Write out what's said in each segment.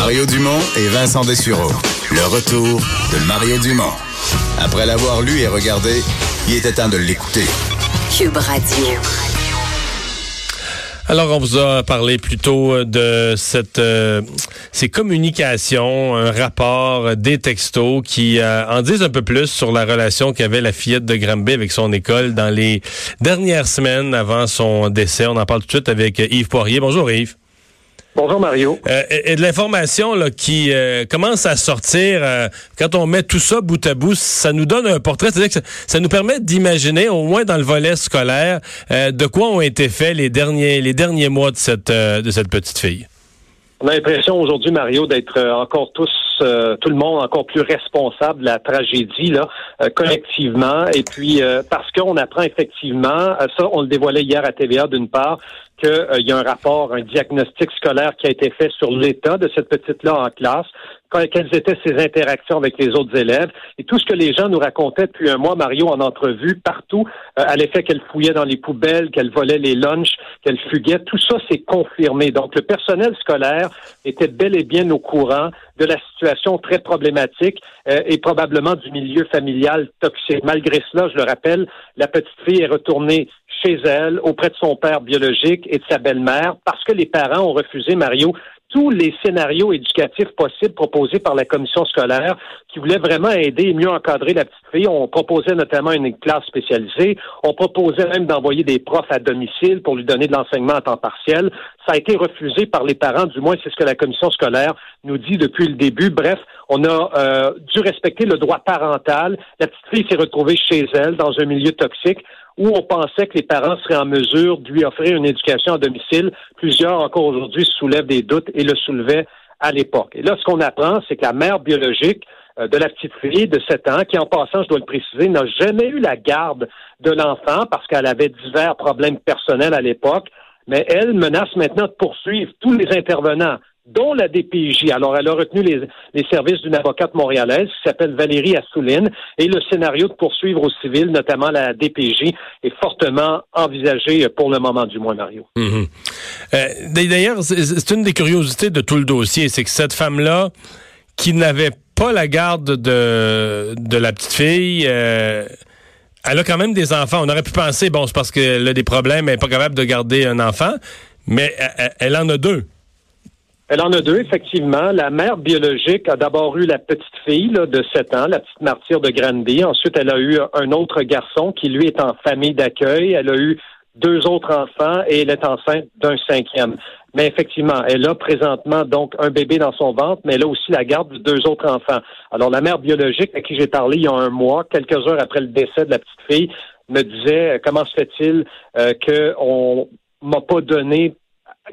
Mario Dumont et Vincent Dessureau. Le retour de Mario Dumont. Après l'avoir lu et regardé, il était temps de l'écouter. Cube Radio. Alors, on vous a parlé plutôt de cette euh, ces communications, un rapport, des textos qui euh, en disent un peu plus sur la relation qu'avait la fillette de Granby avec son école dans les dernières semaines avant son décès. On en parle tout de suite avec Yves Poirier. Bonjour Yves. Bonjour Mario. Euh, et, de l'information qui euh, commence à sortir, euh, quand on met tout ça bout à bout, ça nous donne un portrait, c'est-à-dire que ça, nous permet d'imaginer, au moins dans le volet scolaire, de quoi ont été faits les derniers les derniers mois de cette de cette petite fille. On a l'impression aujourd'hui, Mario, d'être encore tous, tout le monde encore plus responsable de la tragédie là, collectivement. Et puis parce qu'on apprend effectivement, ça, on le dévoilait hier à TVA d'une part, qu'il euh, y a un rapport, un diagnostic scolaire qui a été fait sur l'état de cette petite-là en classe, quelles étaient ses interactions avec les autres élèves. Et tout ce que les gens nous racontaient depuis un mois, Mario, en entrevue, partout, euh, à l'effet qu'elle fouillait dans les poubelles, qu'elle volait les lunchs, qu'elle fuguait, tout ça s'est confirmé. Donc, le personnel scolaire était bel et bien au courant de la situation très problématique euh, et probablement du milieu familial toxique. Malgré cela, je le rappelle, la petite fille est retournée chez elle, auprès de son père biologique et de sa belle-mère, parce que les parents ont refusé, Mario, tous les scénarios éducatifs possibles proposés par la commission scolaire qui voulait vraiment aider et mieux encadrer la petite fille. On proposait notamment une classe spécialisée. On proposait même d'envoyer des profs à domicile pour lui donner de l'enseignement à temps partiel. Ça a été refusé par les parents, du moins c'est ce que la commission scolaire nous dit depuis le début. Bref, on a euh, dû respecter le droit parental. La petite fille s'est retrouvée chez elle dans un milieu toxique où on pensait que les parents seraient en mesure de lui offrir une éducation à domicile. Plusieurs, encore aujourd'hui, soulèvent des doutes et le soulevaient à l'époque. Et là, ce qu'on apprend, c'est que la mère biologique euh, de la petite fille de 7 ans, qui en passant, je dois le préciser, n'a jamais eu la garde de l'enfant parce qu'elle avait divers problèmes personnels à l'époque, mais elle menace maintenant de poursuivre tous les intervenants dont la DPJ. Alors, elle a retenu les, services d'une avocate montréalaise qui s'appelle Valérie Assouline et le scénario de poursuivre au civil, notamment la DPJ, est fortement envisagé pour le moment du moins, Mario. Mhm. Euh, d'ailleurs, c'est une des curiosités de tout le dossier, c'est que cette femme-là, qui n'avait pas la garde de, la petite fille, euh, elle a quand même des enfants. On aurait pu penser, bon, c'est parce qu'elle a des problèmes, elle n'est pas capable de garder un enfant, mais elle en a deux. Elle en a deux, effectivement. La mère biologique a d'abord eu la petite fille de 7 ans, la petite martyre de Granby. Ensuite, elle a eu un autre garçon qui, lui, est en famille d'accueil. Elle a eu deux autres enfants et elle est enceinte d'un cinquième. Mais effectivement, elle a présentement donc un bébé dans son ventre, mais elle a aussi la garde de deux autres enfants. Alors, la mère biologique à qui j'ai parlé il y a un mois, quelques heures après le décès de la petite fille, me disait comment se fait-il euh, qu'on m'a pas donné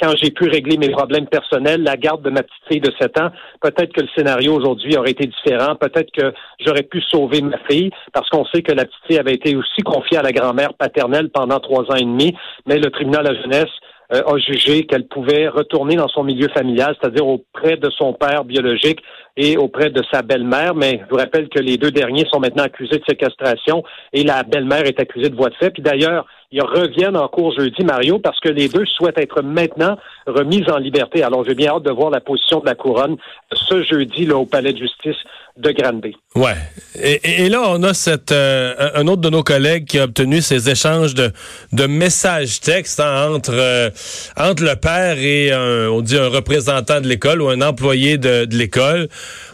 quand j'ai pu régler mes problèmes personnels, la garde de ma petite fille de 7 ans, peut-être que le scénario aujourd'hui aurait été différent. Peut-être que j'aurais pu sauver ma fille parce qu'on sait que la petite fille avait été aussi confiée à la grand-mère paternelle pendant trois ans et demi, mais le tribunal de la jeunesse euh, a jugé qu'elle pouvait retourner dans son milieu familial, c'est-à-dire auprès de son père biologique et auprès de sa belle-mère. Mais je vous rappelle que les deux derniers sont maintenant accusés de séquestration et la belle-mère est accusée de voie de fait. Puis d'ailleurs, ils reviennent en cours jeudi, Mario, parce que les deux souhaitent être maintenant remis en liberté. Alors, j'ai bien hâte de voir la position de la couronne ce jeudi là, au palais de justice de Granby. Ouais. Et, là, on a cette, euh, un autre de nos collègues qui a obtenu ces échanges de, de messages textes hein, entre, euh, entre le père et un, on dit un représentant de l'école ou un employé de, de l'école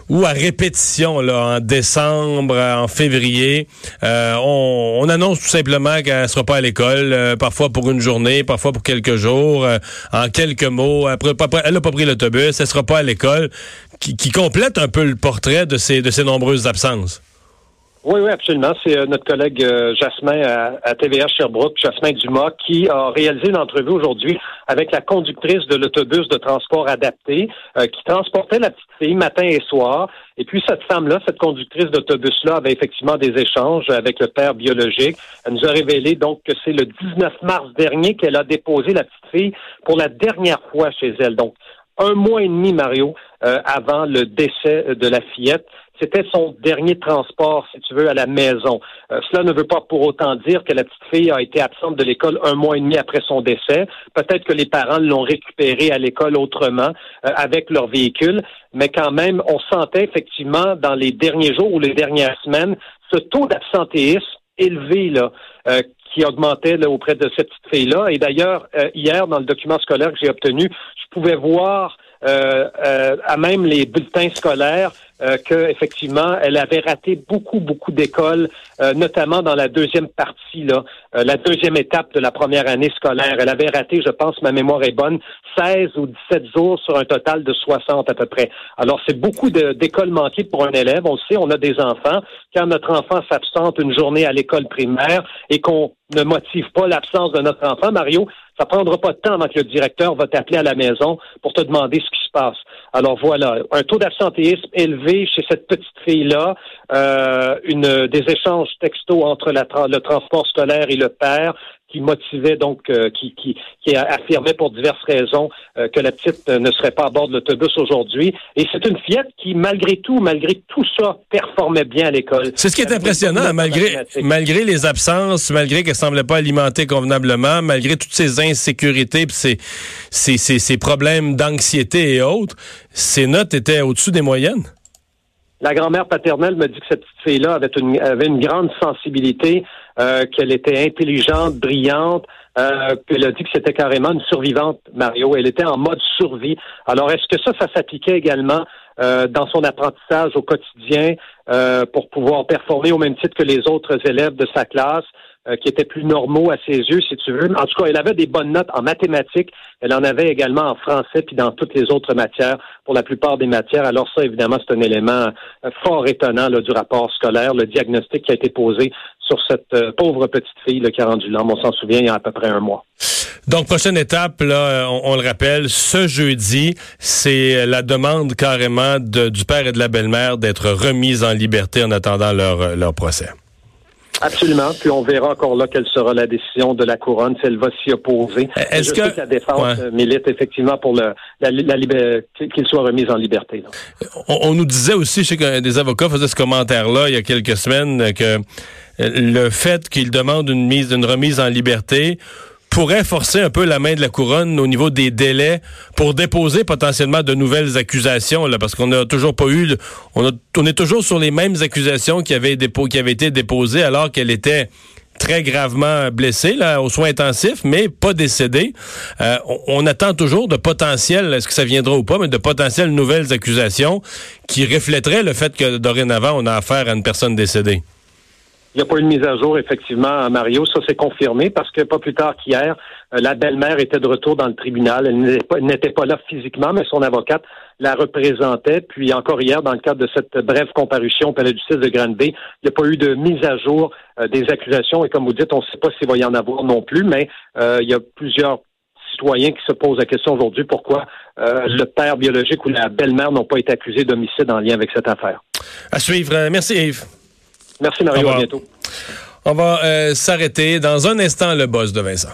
ou à répétition là en décembre, en février, euh, on, annonce tout simplement qu'elle sera pas à l'école, euh, parfois pour une journée, parfois pour quelques jours, euh, en quelques mots. Après, elle n'a pas pris l'autobus, elle sera pas à l'école, qui, complète un peu le portrait de ces de ces nombreuses absences. Oui, oui, absolument. C'est euh, notre collègue euh, Jasmin à, TVA Sherbrooke, Jasmin Dumas, qui a réalisé une entrevue aujourd'hui avec la conductrice de l'autobus de transport adapté euh, qui transportait la petite fille matin et soir. Et puis cette femme-là, cette conductrice d'autobus-là, avait effectivement des échanges avec le père biologique. Elle nous a révélé donc que c'est le 19 mars dernier qu'elle a déposé la petite fille pour la dernière fois chez elle. Donc un mois et demi, Mario, avant le décès de la fillette. C'était son dernier transport, si tu veux, à la maison. Euh, cela ne veut pas pour autant dire que la petite fille a été absente de l'école un mois et demi après son décès. Peut-être que les parents l'ont récupérée à l'école autrement euh, avec leur véhicule, mais quand même, on sentait effectivement dans les derniers jours ou les dernières semaines ce taux d'absentéisme élevé là, euh, qui augmentait là, auprès de cette fille-là. Et d'ailleurs, hier, dans le document scolaire que j'ai obtenu, je pouvais voir à même les bulletins scolaires euh, qu'effectivement, elle avait raté beaucoup, beaucoup d'écoles, euh, notamment dans la deuxième partie, là, euh, la deuxième étape de la première année scolaire. Elle avait raté, je pense, ma mémoire est bonne, 16 ou 17 jours sur un total de 60 à peu près. Alors, c'est beaucoup d'écoles manquées pour un élève. On le sait, on a des enfants. Quand notre enfant s'absente une journée à l'école primaire et qu'on ne motive pas l'absence de notre enfant, Mario, ça prendra pas de temps avant le directeur va t'appeler à la maison pour te demander ce qui se passe. Alors voilà, un taux d'absentéisme élevé chez cette petite fille-là, euh, une des échanges textos entre le transport scolaire et le père, qui motivait donc, euh, qui, qui, qui affirmait pour diverses raisons euh, que la petite ne serait pas à bord de l'autobus aujourd'hui. Et c'est une fillette qui, malgré tout, malgré tout ça, performait bien à l'école. C'est ce qui est impressionnant, malgré, malgré les absences, malgré qu'elle semblait pas alimenter convenablement, malgré toutes ces insécurités, ces, ces, ces, ces problèmes d'anxiété et autres, ses notes étaient au-dessus des moyennes. La grand-mère paternelle me dit que cette petite fille-là avait une, avait une grande sensibilité, euh, qu'elle était intelligente, brillante. Euh, elle a dit que c'était carrément une survivante, Mario. Elle était en mode survie. Alors, est-ce que ça, ça s'appliquait également euh, dans son apprentissage au quotidien euh, pour pouvoir performer au même titre que les autres élèves de sa classe? Euh, qui étaient plus normaux à ses yeux, si tu veux? En tout cas, elle avait des bonnes notes en mathématiques. Elle en avait également en français puis dans toutes les autres matières, pour la plupart des matières. Alors ça, évidemment, c'est un élément euh, fort étonnant là, du rapport scolaire, le diagnostic qui a été posé sur cette euh, pauvre petite fille là, qui a rendu. On s'en souvient il y a à peu près un mois. Donc, prochaine étape, là, on, le rappelle, ce jeudi, c'est la demande carrément du père et de la belle-mère d'être remise en liberté en attendant leur, leur procès. Absolument. Puis on verra encore là quelle sera la décision de la couronne, si elle va s'y opposer. Est-ce que... la défense milite effectivement pour le, la, qu'il soit remis en liberté. On, nous disait aussi, je sais que des avocats faisaient ce commentaire-là il y a quelques semaines, que le fait qu'il demande une mise, une remise en liberté pourrait forcer un peu la main de la couronne au niveau des délais pour déposer potentiellement de nouvelles accusations, là, parce qu'on n'a toujours pas eu, on, est toujours sur les mêmes accusations qui avaient, qui avaient été déposées alors qu'elle était très gravement blessée là, aux soins intensifs, mais pas décédée. Euh, on, attend toujours de potentielles, est-ce que ça viendra ou pas, mais de potentielles nouvelles accusations qui reflèteraient le fait que dorénavant, on a affaire à une personne décédée. Il n'y a pas eu de mise à jour, effectivement, Mario. Ça, c'est confirmé parce que pas plus tard qu'hier, euh, la belle-mère était de retour dans le tribunal. Elle n'était pas, là physiquement, mais son avocate la représentait. Puis encore hier, dans le cadre de cette brève comparution au palais de justice de Granby, il n'y a pas eu de mise à jour euh, des accusations. Et comme vous dites, on ne sait pas s'il va y en avoir non plus, mais euh, il y a plusieurs citoyens qui se posent la question aujourd'hui pourquoi le père biologique ou la belle-mère n'ont pas été accusés d'homicide en lien avec cette affaire. À suivre. Merci Yves. Merci Mario, à bientôt. On va euh, s'arrêter dans un instant le boss de Vincent.